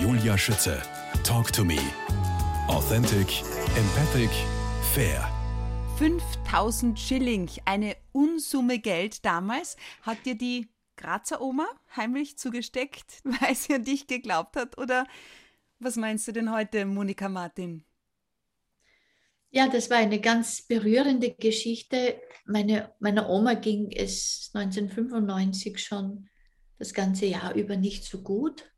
Julia Schütze. Talk to me. Authentic, empathic, fair. 5000 Schilling, eine Unsumme Geld damals, hat dir die Grazer Oma heimlich zugesteckt, weil sie an dich geglaubt hat? Oder was meinst du denn heute, Monika Martin? Ja, das war eine ganz berührende Geschichte. Meine, meiner Oma ging es 1995 schon das ganze Jahr über nicht so gut.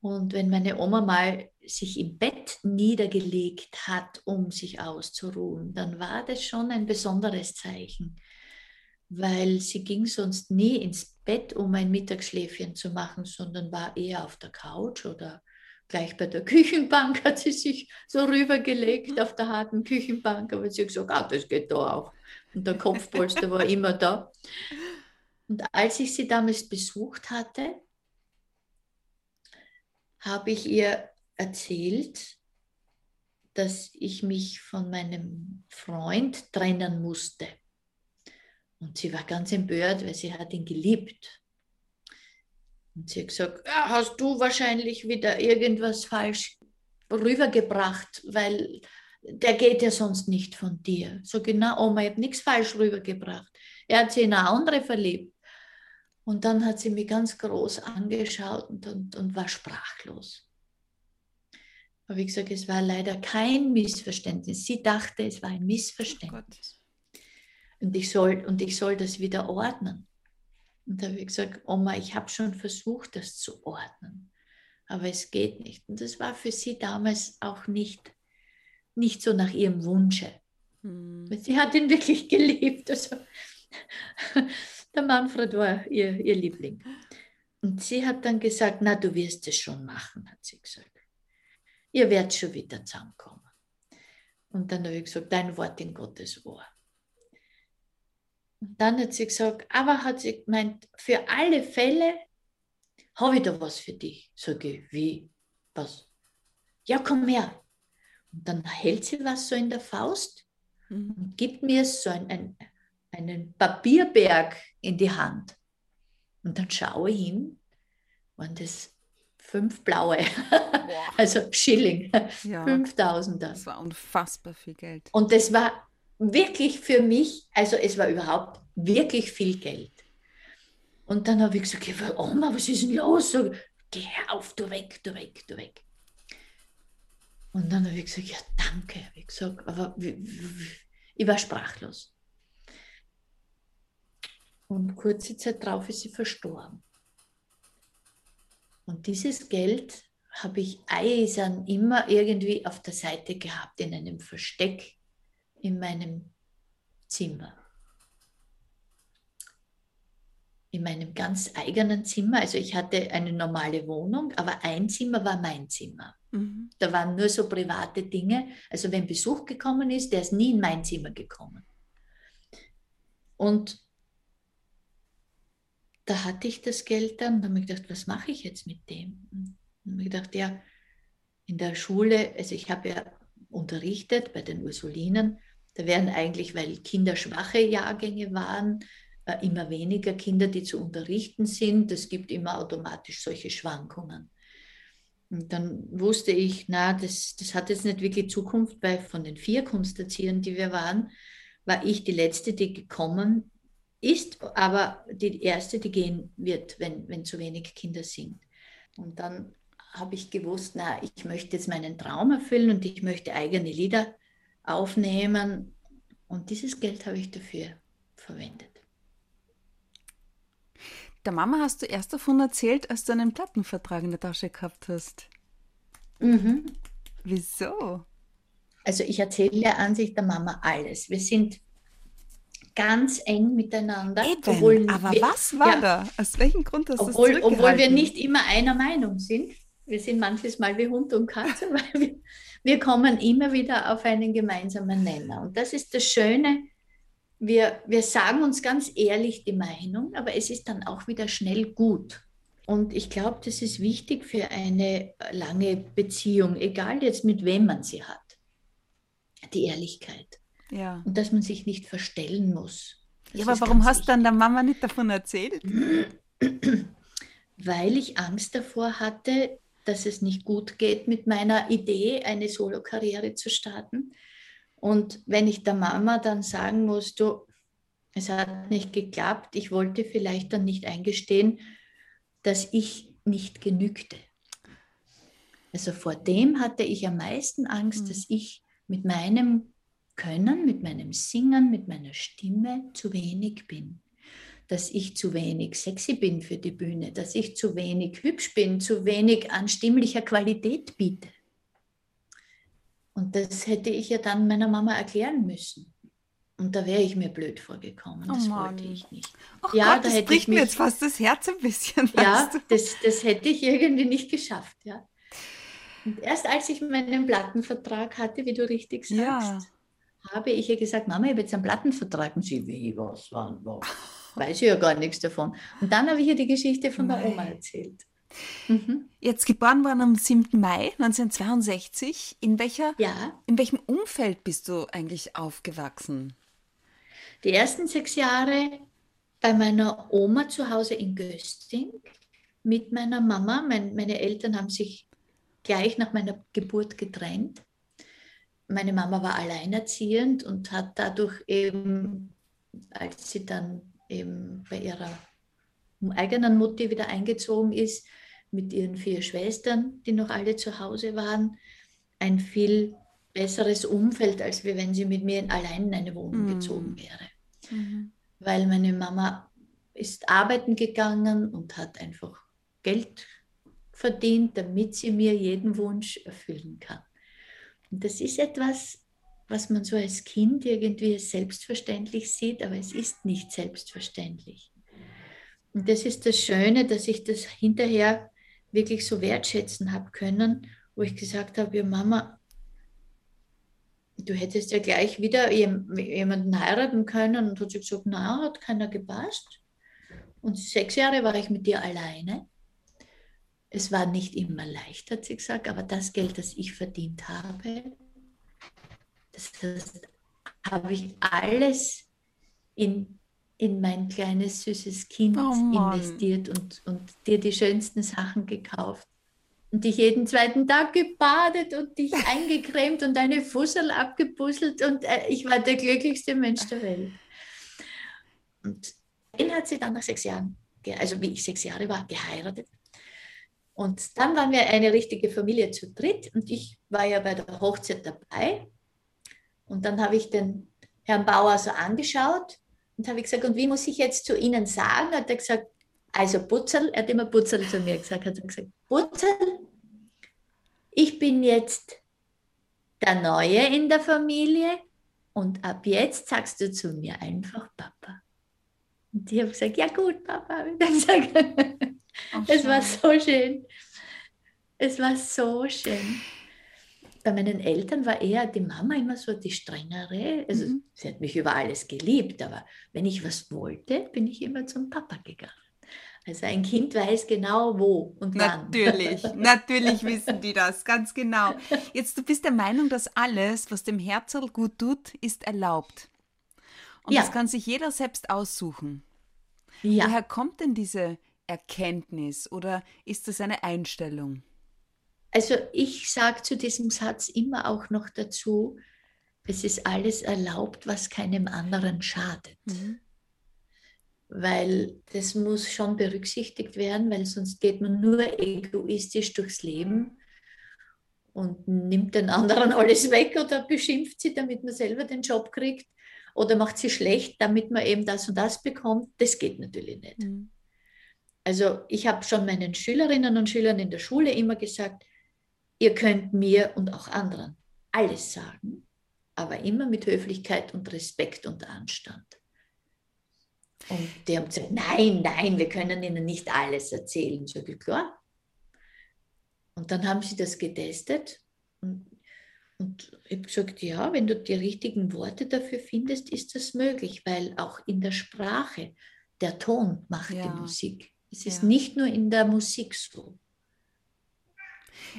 Und wenn meine Oma mal sich im Bett niedergelegt hat, um sich auszuruhen, dann war das schon ein besonderes Zeichen, weil sie ging sonst nie ins Bett, um ein Mittagsschläfchen zu machen, sondern war eher auf der Couch oder gleich bei der Küchenbank hat sie sich so rübergelegt auf der harten Küchenbank, aber sie hat gesagt, ah, das geht da auch. Und der Kopfpolster war immer da. Und als ich sie damals besucht hatte, habe ich ihr erzählt, dass ich mich von meinem Freund trennen musste. Und sie war ganz empört, weil sie hat ihn geliebt. Und sie hat gesagt, ja, hast du wahrscheinlich wieder irgendwas falsch rübergebracht, weil der geht ja sonst nicht von dir. So genau, Oma, ich habe nichts falsch rübergebracht. Er hat sich in eine andere verliebt. Und dann hat sie mich ganz groß angeschaut und, und, und war sprachlos. Aber wie gesagt, es war leider kein Missverständnis. Sie dachte, es war ein Missverständnis. Oh und, ich soll, und ich soll das wieder ordnen. Und da habe ich gesagt, Oma, ich habe schon versucht, das zu ordnen, aber es geht nicht. Und das war für sie damals auch nicht, nicht so nach ihrem Wunsche. Hm. Sie hat ihn wirklich geliebt. Also, der Manfred war ihr, ihr Liebling. Und sie hat dann gesagt, na, du wirst es schon machen, hat sie gesagt. Ihr werdet schon wieder zusammenkommen. Und dann habe ich gesagt, dein Wort in Gottes Ohr. Und dann hat sie gesagt, aber hat sie gemeint, für alle Fälle habe ich da was für dich. Sage ich, wie? Was? Ja, komm her. Und dann hält sie was so in der Faust mhm. und gibt mir so ein, ein, einen Papierberg in die Hand. Und dann schaue ich hin, waren das fünf blaue, also Schilling, ja, 5000er. Das war unfassbar viel Geld. Und das war wirklich für mich, also es war überhaupt wirklich viel Geld. Und dann habe ich gesagt, ja, Oma, was ist denn los? So, Geh auf, du weg, du weg, du weg. Und dann habe ich gesagt, ja, danke, ich gesagt, aber ich war sprachlos. Und kurze Zeit darauf ist sie verstorben. Und dieses Geld habe ich eisern immer irgendwie auf der Seite gehabt, in einem Versteck in meinem Zimmer. In meinem ganz eigenen Zimmer. Also ich hatte eine normale Wohnung, aber ein Zimmer war mein Zimmer. Mhm. Da waren nur so private Dinge. Also wenn Besuch gekommen ist, der ist nie in mein Zimmer gekommen. Und da hatte ich das Geld dann und habe mir gedacht, was mache ich jetzt mit dem? Und habe mir gedacht, ja, in der Schule, also ich habe ja unterrichtet bei den Ursulinen, da werden eigentlich, weil Kinder schwache Jahrgänge waren, äh, immer weniger Kinder, die zu unterrichten sind. Es gibt immer automatisch solche Schwankungen. Und dann wusste ich, na, das, das hat jetzt nicht wirklich Zukunft, weil von den vier Kunsterziehern, die wir waren, war ich die letzte, die gekommen ist aber die erste, die gehen wird, wenn, wenn zu wenig Kinder sind. Und dann habe ich gewusst, na, ich möchte jetzt meinen Traum erfüllen und ich möchte eigene Lieder aufnehmen. Und dieses Geld habe ich dafür verwendet. Der Mama hast du erst davon erzählt, als du einen Plattenvertrag in der Tasche gehabt hast. Mhm. Wieso? Also ich erzähle ja an sich der Mama alles. Wir sind ganz eng miteinander. Eben, obwohl aber wir, was war ja, da? Aus welchem Grund hast obwohl, das obwohl wir nicht immer einer Meinung sind. Wir sind manches Mal wie Hund und Katze, weil wir, wir kommen immer wieder auf einen gemeinsamen Nenner. Und das ist das Schöne. Wir, wir sagen uns ganz ehrlich die Meinung, aber es ist dann auch wieder schnell gut. Und ich glaube, das ist wichtig für eine lange Beziehung, egal jetzt mit wem man sie hat. Die Ehrlichkeit. Ja. Und dass man sich nicht verstellen muss. Das ja, aber warum hast du dann der Mama nicht davon erzählt? Weil ich Angst davor hatte, dass es nicht gut geht mit meiner Idee, eine Solokarriere zu starten. Und wenn ich der Mama dann sagen muss, du, es hat nicht geklappt, ich wollte vielleicht dann nicht eingestehen, dass ich nicht genügte. Also vor dem hatte ich am meisten Angst, mhm. dass ich mit meinem Können, mit meinem Singen, mit meiner Stimme zu wenig bin. Dass ich zu wenig sexy bin für die Bühne, dass ich zu wenig hübsch bin, zu wenig an stimmlicher Qualität biete. Und das hätte ich ja dann meiner Mama erklären müssen. Und da wäre ich mir blöd vorgekommen. Das oh wollte ich nicht. Ach ja, Gott, da das bricht mich, mir jetzt fast das Herz ein bisschen. Ja, das, das hätte ich irgendwie nicht geschafft. Ja. Und erst als ich meinen Plattenvertrag hatte, wie du richtig sagst, ja. Habe ich ihr gesagt, Mama, ich habe jetzt einen Plattenvertrag. Und sie, wie, was, wann, was? Weiß ich ja gar nichts davon. Und dann habe ich ihr die Geschichte von der Oma erzählt. Mhm. Jetzt geboren worden am 7. Mai 1962. In, welcher, ja. in welchem Umfeld bist du eigentlich aufgewachsen? Die ersten sechs Jahre bei meiner Oma zu Hause in Gösting mit meiner Mama. Mein, meine Eltern haben sich gleich nach meiner Geburt getrennt. Meine Mama war alleinerziehend und hat dadurch eben, als sie dann eben bei ihrer eigenen Mutti wieder eingezogen ist, mit ihren vier Schwestern, die noch alle zu Hause waren, ein viel besseres Umfeld, als wenn sie mit mir allein in eine Wohnung mhm. gezogen wäre. Mhm. Weil meine Mama ist arbeiten gegangen und hat einfach Geld verdient, damit sie mir jeden Wunsch erfüllen kann. Das ist etwas, was man so als Kind irgendwie selbstverständlich sieht, aber es ist nicht selbstverständlich. Und das ist das Schöne, dass ich das hinterher wirklich so wertschätzen habe können, wo ich gesagt habe, ja Mama, du hättest ja gleich wieder jemanden heiraten können und hat sie gesagt, na, hat keiner gepasst. Und sechs Jahre war ich mit dir alleine. Es war nicht immer leicht, hat sie gesagt, aber das Geld, das ich verdient habe, das, das habe ich alles in in mein kleines süßes Kind oh investiert und, und dir die schönsten Sachen gekauft. Und dich jeden zweiten Tag gebadet und dich eingecremt und deine Fussel abgebusselt und äh, ich war der glücklichste Mensch der Welt. Und ihn hat sie dann nach sechs Jahren, also wie ich sechs Jahre war, geheiratet. Und dann waren wir eine richtige Familie zu dritt und ich war ja bei der Hochzeit dabei. Und dann habe ich den Herrn Bauer so angeschaut und habe gesagt, und wie muss ich jetzt zu Ihnen sagen? Hat er gesagt, also Butzel, er hat immer Butzel zu mir gesagt, hat er gesagt, Butzel, ich bin jetzt der Neue in der Familie und ab jetzt sagst du zu mir einfach Papa. Und ich habe gesagt, ja gut, Papa. Und dann gesagt, es war so schön. Es war so schön bei meinen Eltern war eher die Mama immer so die strengere. Also mhm. sie hat mich über alles geliebt, aber wenn ich was wollte, bin ich immer zum Papa gegangen. Also ein Kind weiß genau wo und wann. Natürlich, natürlich wissen die das, ganz genau. Jetzt, du bist der Meinung, dass alles, was dem Herzl gut tut, ist erlaubt. Und ja. das kann sich jeder selbst aussuchen. Ja. Woher kommt denn diese Erkenntnis oder ist das eine Einstellung? Also ich sage zu diesem Satz immer auch noch dazu, es ist alles erlaubt, was keinem anderen schadet. Mhm. Weil das muss schon berücksichtigt werden, weil sonst geht man nur egoistisch durchs Leben und nimmt den anderen alles weg oder beschimpft sie, damit man selber den Job kriegt oder macht sie schlecht, damit man eben das und das bekommt. Das geht natürlich nicht. Mhm. Also ich habe schon meinen Schülerinnen und Schülern in der Schule immer gesagt, Ihr könnt mir und auch anderen alles sagen, aber immer mit Höflichkeit und Respekt und Anstand. Und die haben gesagt, nein, nein, wir können Ihnen nicht alles erzählen. So klar. Und dann haben sie das getestet und, und ich habe gesagt, ja, wenn du die richtigen Worte dafür findest, ist das möglich, weil auch in der Sprache der Ton macht ja. die Musik. Es ist ja. nicht nur in der Musik so.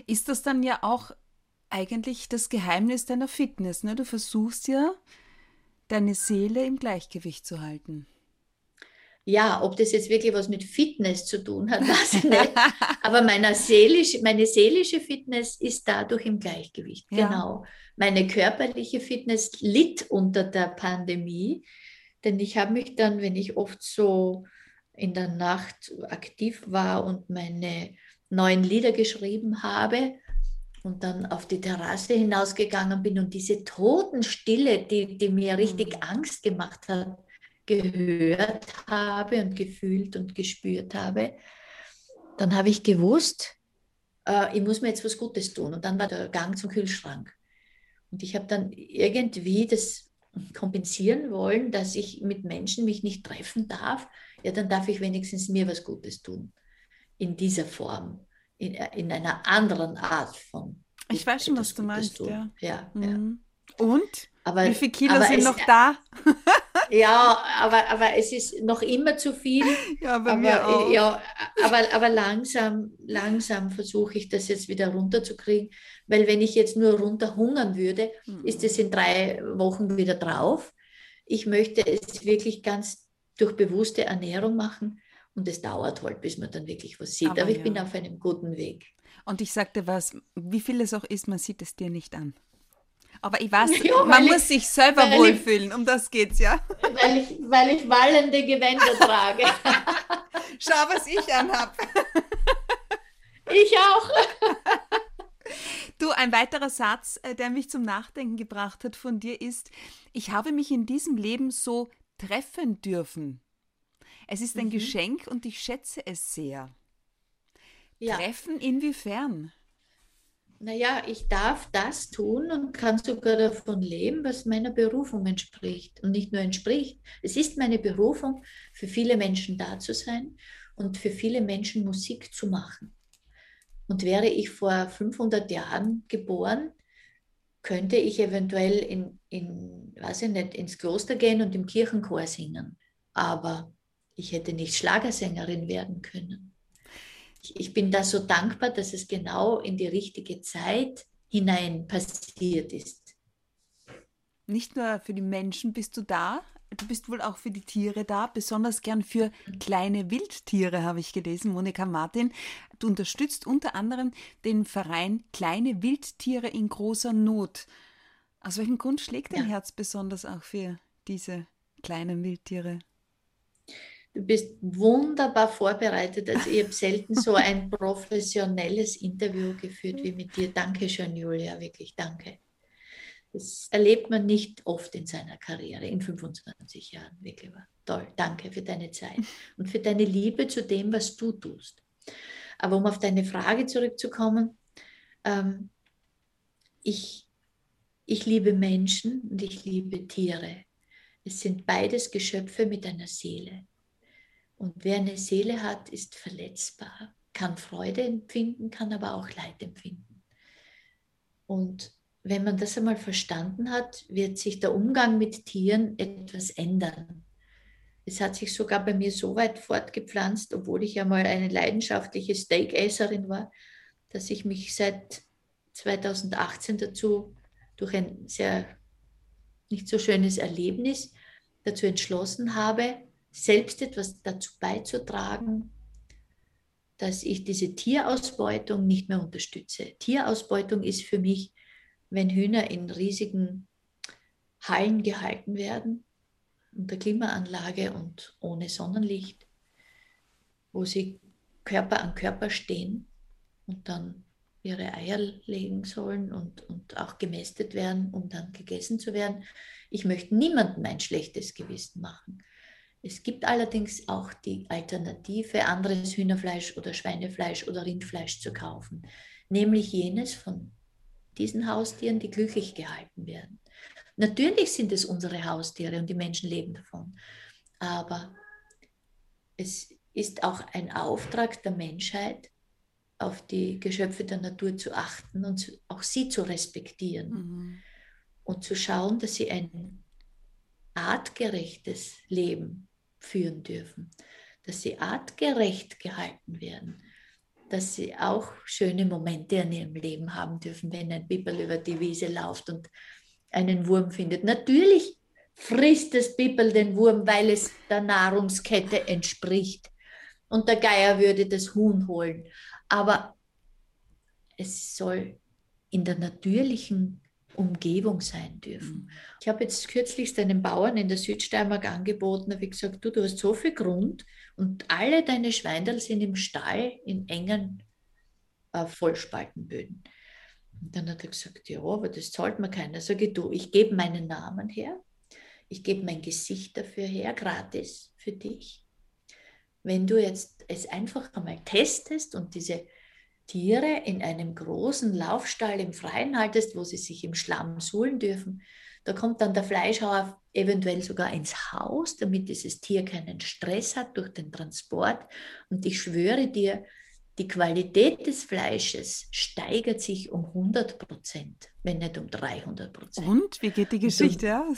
Ist das dann ja auch eigentlich das Geheimnis deiner Fitness? Ne? Du versuchst ja, deine Seele im Gleichgewicht zu halten. ja, ob das jetzt wirklich was mit Fitness zu tun hat, weiß ich nicht. Aber meine seelische, meine seelische Fitness ist dadurch im Gleichgewicht. Ja. Genau. Meine körperliche Fitness litt unter der Pandemie, denn ich habe mich dann, wenn ich oft so in der Nacht aktiv war und meine neuen Lieder geschrieben habe und dann auf die Terrasse hinausgegangen bin und diese Totenstille, die, die mir richtig mhm. Angst gemacht hat, gehört habe und gefühlt und gespürt habe, dann habe ich gewusst, äh, ich muss mir jetzt was Gutes tun. Und dann war der Gang zum Kühlschrank. Und ich habe dann irgendwie das kompensieren wollen, dass ich mit Menschen mich nicht treffen darf. Ja, dann darf ich wenigstens mir was Gutes tun. In dieser Form, in, in einer anderen Art von. Ich weiß schon, was du meinst. Ja. Ja, mhm. ja. Und? Aber, Wie viele Kilo sind noch da? ja, aber, aber es ist noch immer zu viel. Ja, bei aber, mir auch. Ja, aber, aber langsam, langsam versuche ich das jetzt wieder runterzukriegen, weil wenn ich jetzt nur runterhungern würde, mhm. ist es in drei Wochen wieder drauf. Ich möchte es wirklich ganz durch bewusste Ernährung machen und es dauert halt, bis man dann wirklich was sieht. Aber, aber ich ja. bin auf einem guten Weg. Und ich sagte was, wie viel es auch ist, man sieht es dir nicht an. Aber ich weiß, ja, man muss sich selber wohlfühlen, um das geht's, ja? Weil ich, weil ich wallende Gewänder trage. Schau, was ich anhab. Ich auch. Du, ein weiterer Satz, äh, der mich zum Nachdenken gebracht hat von dir ist, ich habe mich in diesem Leben so treffen dürfen. Es ist ein mhm. Geschenk und ich schätze es sehr. Ja. Treffen inwiefern? naja, ich darf das tun und kann sogar davon leben, was meiner Berufung entspricht. Und nicht nur entspricht, es ist meine Berufung, für viele Menschen da zu sein und für viele Menschen Musik zu machen. Und wäre ich vor 500 Jahren geboren, könnte ich eventuell in, in, weiß ich nicht, ins Kloster gehen und im Kirchenchor singen. Aber ich hätte nicht Schlagersängerin werden können ich bin da so dankbar, dass es genau in die richtige Zeit hinein passiert ist. Nicht nur für die Menschen bist du da, du bist wohl auch für die Tiere da, besonders gern für kleine Wildtiere, habe ich gelesen, Monika Martin. Du unterstützt unter anderem den Verein Kleine Wildtiere in großer Not. Aus welchem Grund schlägt dein ja. Herz besonders auch für diese kleinen Wildtiere? Du bist wunderbar vorbereitet. Also ich habe selten so ein professionelles Interview geführt wie mit dir. Danke schön, Julia, wirklich danke. Das erlebt man nicht oft in seiner Karriere, in 25 Jahren. Wirklich war toll. Danke für deine Zeit und für deine Liebe zu dem, was du tust. Aber um auf deine Frage zurückzukommen, ähm, ich, ich liebe Menschen und ich liebe Tiere. Es sind beides Geschöpfe mit einer Seele. Und wer eine Seele hat, ist verletzbar, kann Freude empfinden, kann aber auch Leid empfinden. Und wenn man das einmal verstanden hat, wird sich der Umgang mit Tieren etwas ändern. Es hat sich sogar bei mir so weit fortgepflanzt, obwohl ich ja mal eine leidenschaftliche Steakesserin war, dass ich mich seit 2018 dazu durch ein sehr nicht so schönes Erlebnis dazu entschlossen habe, selbst etwas dazu beizutragen, dass ich diese Tierausbeutung nicht mehr unterstütze. Tierausbeutung ist für mich, wenn Hühner in riesigen Hallen gehalten werden, unter Klimaanlage und ohne Sonnenlicht, wo sie Körper an Körper stehen und dann ihre Eier legen sollen und, und auch gemästet werden, um dann gegessen zu werden. Ich möchte niemandem ein schlechtes Gewissen machen. Es gibt allerdings auch die Alternative, anderes Hühnerfleisch oder Schweinefleisch oder Rindfleisch zu kaufen, nämlich jenes von diesen Haustieren, die glücklich gehalten werden. Natürlich sind es unsere Haustiere und die Menschen leben davon, aber es ist auch ein Auftrag der Menschheit, auf die Geschöpfe der Natur zu achten und auch sie zu respektieren mhm. und zu schauen, dass sie ein artgerechtes Leben führen dürfen, dass sie artgerecht gehalten werden, dass sie auch schöne Momente in ihrem Leben haben dürfen, wenn ein Bibel über die Wiese läuft und einen Wurm findet. Natürlich frisst das Bippel den Wurm, weil es der Nahrungskette entspricht. Und der Geier würde das Huhn holen. Aber es soll in der natürlichen Umgebung sein dürfen. Mhm. Ich habe jetzt kürzlich einen Bauern in der Südsteiermark angeboten, habe ich gesagt, du, du hast so viel Grund und alle deine Schweindel sind im Stall in engen äh, Vollspaltenböden. Und dann hat er gesagt, ja, aber das zahlt mir keiner. Sage ich, du, ich gebe meinen Namen her, ich gebe mein Gesicht dafür her, gratis für dich. Wenn du jetzt es einfach einmal testest und diese Tiere in einem großen Laufstall im Freien haltest, wo sie sich im Schlamm suhlen dürfen, da kommt dann der Fleischhauer eventuell sogar ins Haus, damit dieses Tier keinen Stress hat durch den Transport. Und ich schwöre dir, die Qualität des Fleisches steigert sich um 100 Prozent, wenn nicht um 300 Prozent. Und wie geht die Geschichte du, aus?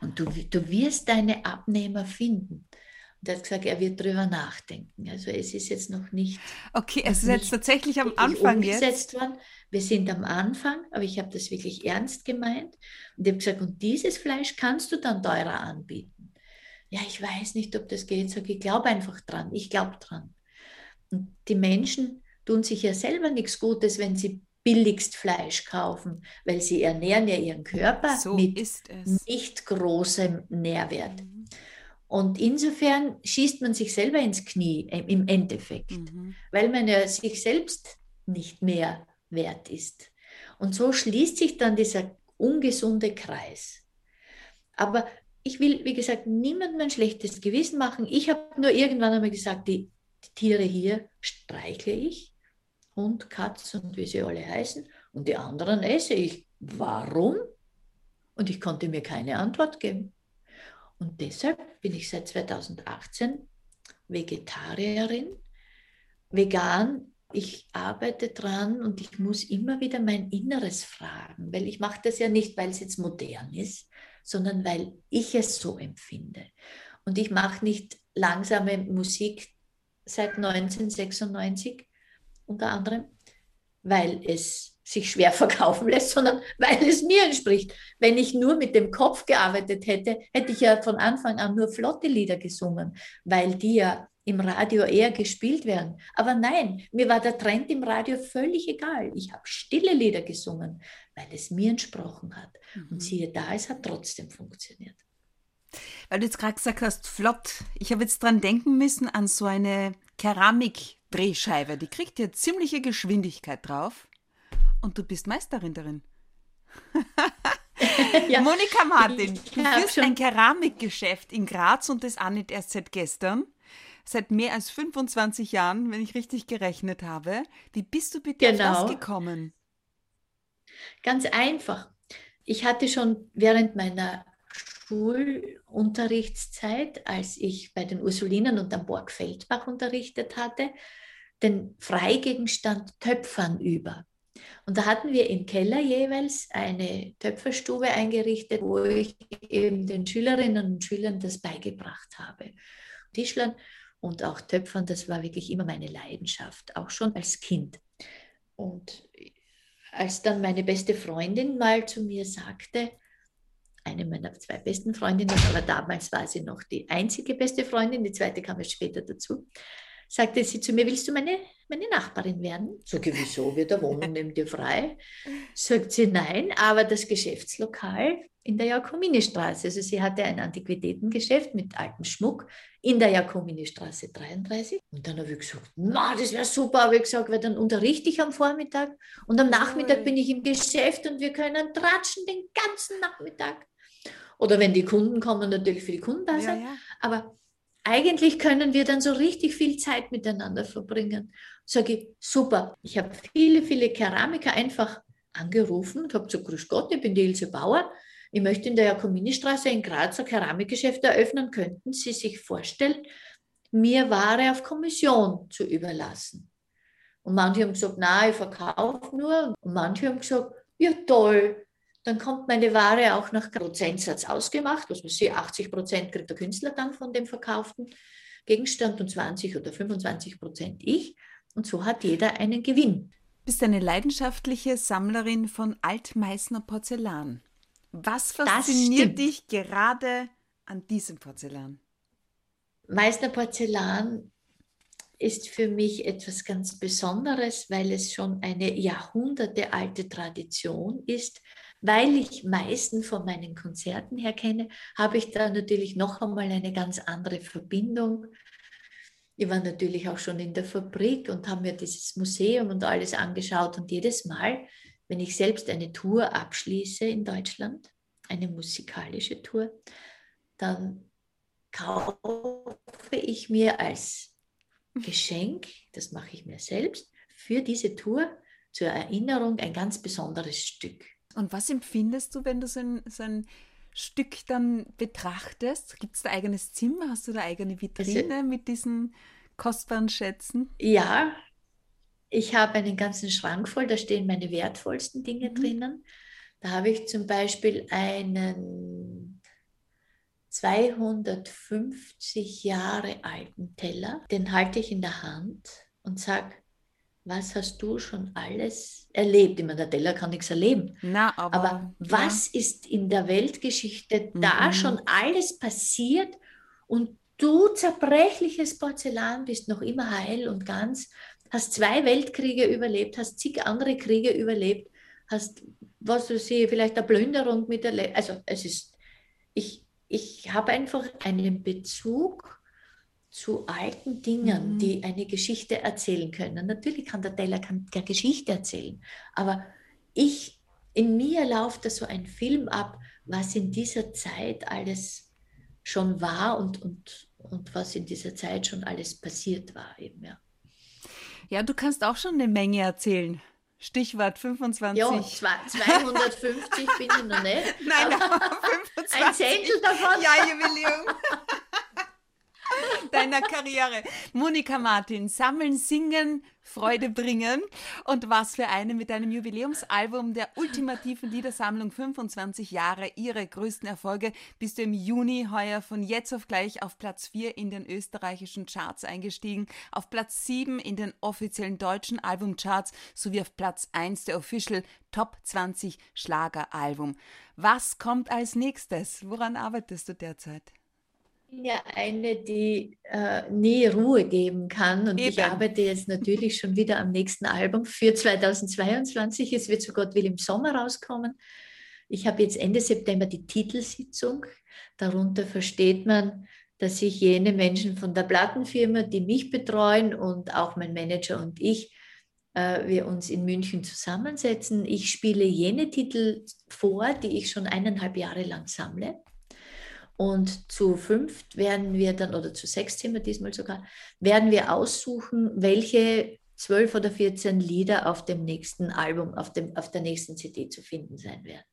und du, du wirst deine Abnehmer finden. Und er hat gesagt, er wird drüber nachdenken. Also es ist jetzt noch nicht. Okay, es ist jetzt tatsächlich am Anfang umgesetzt jetzt. worden. Wir sind am Anfang, aber ich habe das wirklich ernst gemeint. Und ich habe gesagt, und dieses Fleisch kannst du dann teurer anbieten. Ja, ich weiß nicht, ob das geht. Sag, ich glaube einfach dran. Ich glaube dran. Und die Menschen tun sich ja selber nichts Gutes, wenn sie billigst Fleisch kaufen, weil sie ernähren ja ihren Körper so mit nicht großem Nährwert. Mhm. Und insofern schießt man sich selber ins Knie im Endeffekt, mhm. weil man ja sich selbst nicht mehr wert ist. Und so schließt sich dann dieser ungesunde Kreis. Aber ich will, wie gesagt, niemandem ein schlechtes Gewissen machen. Ich habe nur irgendwann einmal gesagt, die, die Tiere hier streichle ich, Hund, Katz und wie sie alle heißen, und die anderen esse ich. Warum? Und ich konnte mir keine Antwort geben. Und deshalb bin ich seit 2018 Vegetarierin, vegan. Ich arbeite dran und ich muss immer wieder mein Inneres fragen, weil ich mache das ja nicht, weil es jetzt modern ist, sondern weil ich es so empfinde. Und ich mache nicht langsame Musik seit 1996 unter anderem, weil es sich schwer verkaufen lässt, sondern weil es mir entspricht. Wenn ich nur mit dem Kopf gearbeitet hätte, hätte ich ja von Anfang an nur flotte Lieder gesungen, weil die ja im Radio eher gespielt werden. Aber nein, mir war der Trend im Radio völlig egal. Ich habe stille Lieder gesungen, weil es mir entsprochen hat. Mhm. Und siehe da, es hat trotzdem funktioniert. Weil du jetzt gerade gesagt hast, flott. Ich habe jetzt dran denken müssen an so eine Keramikdrehscheibe. Die kriegt ja ziemliche Geschwindigkeit drauf und du bist Meisterin darin. ja. Monika Martin, du führst ein Keramikgeschäft in Graz und das auch nicht erst seit gestern. Seit mehr als 25 Jahren, wenn ich richtig gerechnet habe. Wie bist du bitte genau. auf das gekommen? Ganz einfach. Ich hatte schon während meiner Schulunterrichtszeit, als ich bei den Ursulinen und am Borg Feldbach unterrichtet hatte, den Freigegenstand Töpfern über. Und da hatten wir im Keller jeweils eine Töpferstube eingerichtet, wo ich eben den Schülerinnen und Schülern das beigebracht habe. Tischlern und auch Töpfern, das war wirklich immer meine Leidenschaft, auch schon als Kind. Und als dann meine beste Freundin mal zu mir sagte, eine meiner zwei besten Freundinnen, aber damals war sie noch die einzige beste Freundin, die zweite kam erst später dazu, sagte sie zu mir, willst du meine, meine Nachbarin werden? Sag ich, wieso, wird der Wohnung neben dir frei? Sagt sie, nein, aber das Geschäftslokal in der Jakomini-Straße. Also sie hatte ein Antiquitätengeschäft mit altem Schmuck in der Jakomini-Straße 33. Und dann habe ich gesagt, na, das wäre super, habe ich gesagt, weil dann unterrichte ich am Vormittag und am Nachmittag bin ich im Geschäft und wir können tratschen den ganzen Nachmittag. Oder wenn die Kunden kommen, natürlich für die Kunden da sein. Ja, ja. Aber eigentlich können wir dann so richtig viel Zeit miteinander verbringen. Sage ich, super. Ich habe viele, viele Keramiker einfach angerufen und habe gesagt, grüß Gott, ich bin die Ilse Bauer. Ich möchte in der Jakomini-Straße in Graz ein Keramikgeschäft eröffnen. Könnten Sie sich vorstellen, mir Ware auf Kommission zu überlassen? Und manche haben gesagt, nein, ich verkaufe nur. Und manche haben gesagt, ja toll, dann kommt meine Ware auch nach Prozentsatz ausgemacht. Was man sieht, 80 Prozent kriegt der Künstler dann von dem verkauften Gegenstand und 20 oder 25 Prozent ich. Und so hat jeder einen Gewinn. Du bist eine leidenschaftliche Sammlerin von Altmeißner Porzellan. Was fasziniert dich gerade an diesem Porzellan? Meißner Porzellan ist für mich etwas ganz Besonderes, weil es schon eine jahrhundertealte Tradition ist. Weil ich meisten von meinen Konzerten her kenne, habe ich da natürlich noch einmal eine ganz andere Verbindung. Ich war natürlich auch schon in der Fabrik und habe mir dieses Museum und alles angeschaut. Und jedes Mal, wenn ich selbst eine Tour abschließe in Deutschland, eine musikalische Tour, dann kaufe ich mir als Geschenk, das mache ich mir selbst, für diese Tour zur Erinnerung ein ganz besonderes Stück. Und was empfindest du, wenn du so ein, so ein Stück dann betrachtest? Gibt es da eigenes Zimmer? Hast du da eigene Vitrine also, mit diesen kostbaren Schätzen? Ja, ich habe einen ganzen Schrank voll, da stehen meine wertvollsten Dinge mhm. drinnen. Da habe ich zum Beispiel einen 250 Jahre alten Teller, den halte ich in der Hand und sage, was hast du schon alles erlebt? Ich meine, der Teller kann nichts erleben. Na, aber, aber was ja. ist in der Weltgeschichte mhm. da schon alles passiert und du zerbrechliches Porzellan bist noch immer heil und ganz, hast zwei Weltkriege überlebt, hast zig andere Kriege überlebt, hast, was du sie, vielleicht eine Plünderung miterlebt. Also es ist, ich, ich habe einfach einen Bezug zu alten Dingen, mhm. die eine Geschichte erzählen können. Natürlich kann der Teller keine Geschichte erzählen, aber ich, in mir läuft da so ein Film ab, was in dieser Zeit alles schon war und, und, und was in dieser Zeit schon alles passiert war eben, ja. Ja, du kannst auch schon eine Menge erzählen. Stichwort 25. Ja, 250 bin ich noch nicht. Nein, aber 25. Ein Zehntel davon. Ja, Jubiläum. Deiner Karriere. Monika Martin, sammeln, singen, Freude bringen. Und was für eine mit deinem Jubiläumsalbum der ultimativen Liedersammlung 25 Jahre ihre größten Erfolge bist du im Juni heuer von jetzt auf gleich auf Platz 4 in den österreichischen Charts eingestiegen, auf Platz 7 in den offiziellen deutschen Albumcharts sowie auf Platz 1 der Official Top 20 Schlageralbum. Was kommt als nächstes? Woran arbeitest du derzeit? Bin ja eine, die äh, nie Ruhe geben kann. Und Eben. ich arbeite jetzt natürlich schon wieder am nächsten Album für 2022. Es wird so Gott will im Sommer rauskommen. Ich habe jetzt Ende September die Titelsitzung. Darunter versteht man, dass ich jene Menschen von der Plattenfirma, die mich betreuen und auch mein Manager und ich, äh, wir uns in München zusammensetzen. Ich spiele jene Titel vor, die ich schon eineinhalb Jahre lang sammle. Und zu fünf werden wir dann, oder zu sechs sind wir diesmal sogar, werden wir aussuchen, welche zwölf oder 14 Lieder auf dem nächsten Album, auf, dem, auf der nächsten CD zu finden sein werden.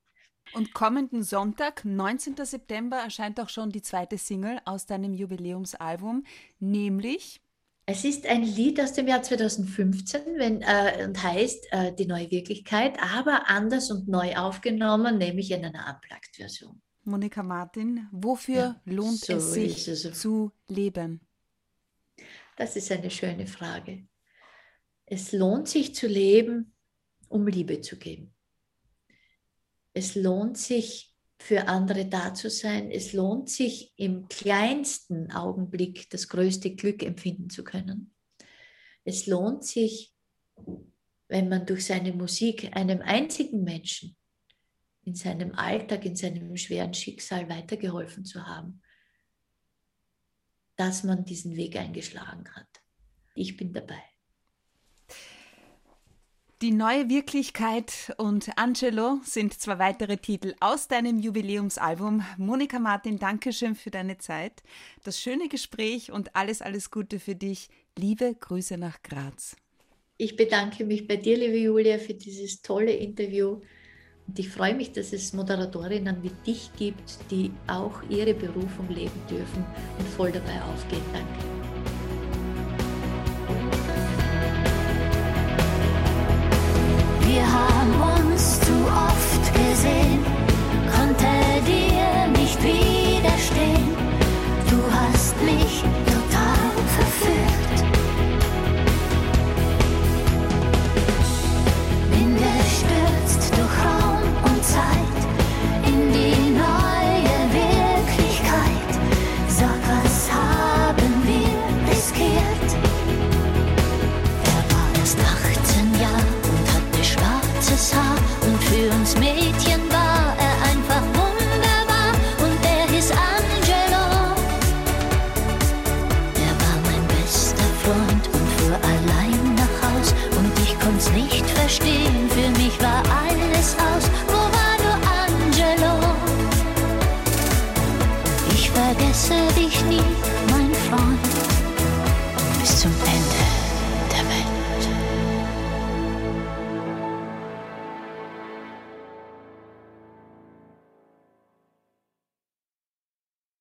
Und kommenden Sonntag, 19. September, erscheint auch schon die zweite Single aus deinem Jubiläumsalbum, nämlich es ist ein Lied aus dem Jahr 2015 wenn, äh, und heißt äh, Die neue Wirklichkeit, aber anders und neu aufgenommen, nämlich in einer Unplugged-Version. Monika Martin, wofür ja, lohnt so es sich es. zu leben? Das ist eine schöne Frage. Es lohnt sich zu leben, um Liebe zu geben. Es lohnt sich, für andere da zu sein. Es lohnt sich, im kleinsten Augenblick das größte Glück empfinden zu können. Es lohnt sich, wenn man durch seine Musik einem einzigen Menschen in seinem Alltag, in seinem schweren Schicksal weitergeholfen zu haben, dass man diesen Weg eingeschlagen hat. Ich bin dabei. Die neue Wirklichkeit und Angelo sind zwei weitere Titel aus deinem Jubiläumsalbum. Monika Martin, danke schön für deine Zeit, das schöne Gespräch und alles, alles Gute für dich. Liebe Grüße nach Graz. Ich bedanke mich bei dir, liebe Julia, für dieses tolle Interview. Und ich freue mich, dass es Moderatorinnen wie dich gibt, die auch ihre Berufung leben dürfen und voll dabei aufgehen. Danke. Wir haben uns zu oft gesehen, konnte dir nicht widerstehen. Du hast mich